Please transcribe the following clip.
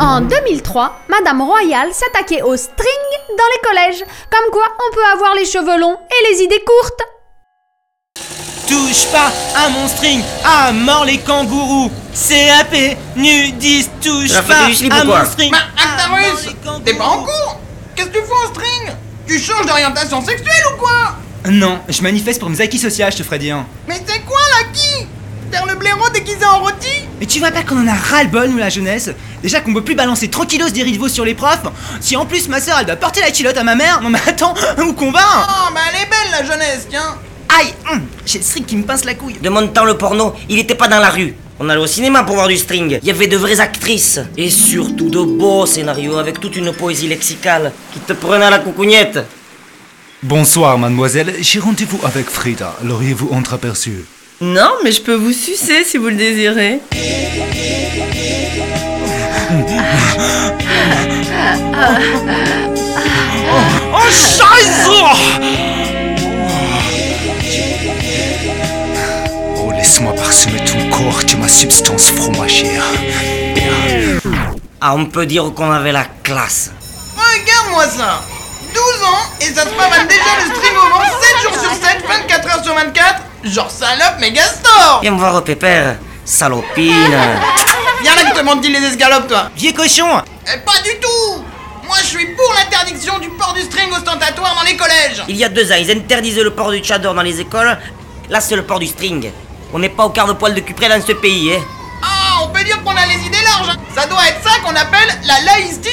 En 2003, Madame Royale s'attaquait au string dans les collèges. Comme quoi, on peut avoir les cheveux longs et les idées courtes. Touche pas à mon string, à mort les kangourous. CAP, nudiste, touche La pas à mon string. Mais. T'es pas en cours Qu'est-ce que tu fais en string? Tu changes d'orientation sexuelle ou quoi? Non, je manifeste pour mes acquis sociaux, je te ferai dire. Mais le blaireau déguisé en rôti Mais tu vois pas qu'on en a ras-le-bol, nous, la jeunesse Déjà qu'on peut plus balancer tranquillos des rideaux sur les profs. Si en plus ma soeur elle doit porter la culotte à ma mère, non mais attends, où qu'on va Oh, bah elle est belle la jeunesse, tiens Aïe hum, J'ai le string qui me pince la couille. De mon temps, le porno, il était pas dans la rue. On allait au cinéma pour voir du string. Il y avait de vraies actrices. Et surtout de beaux scénarios avec toute une poésie lexicale qui te prenait à la coucougnette. Bonsoir, mademoiselle. J'ai rendez-vous avec Frida. L'auriez-vous entreaperçu Non, mais je peux vous sucer si vous le désirez. Oh, Scheiße Oh, laisse-moi parsemer ton corps de ma substance fromagère. Ah, on peut dire qu'on avait la classe. Regarde-moi ça 12 ans et ça se pavane déjà le string au vent 7 jours sur 7, 24 heures sur 24 Genre salope méga store Viens me voir, Pépère. Salopine. Viens là que te mentent les escalopes toi Vieux cochon Eh, Pas du tout Moi je suis pour l'interdiction du port du string ostentatoire dans les collèges Il y a deux ans, ils interdisaient le port du tchador dans les écoles. Là, c'est le port du string. On n'est pas au quart de poil de cupré dans ce pays, hein. Ah, on peut dire qu'on a les idées larges. Ça doit être ça qu'on appelle la laïcité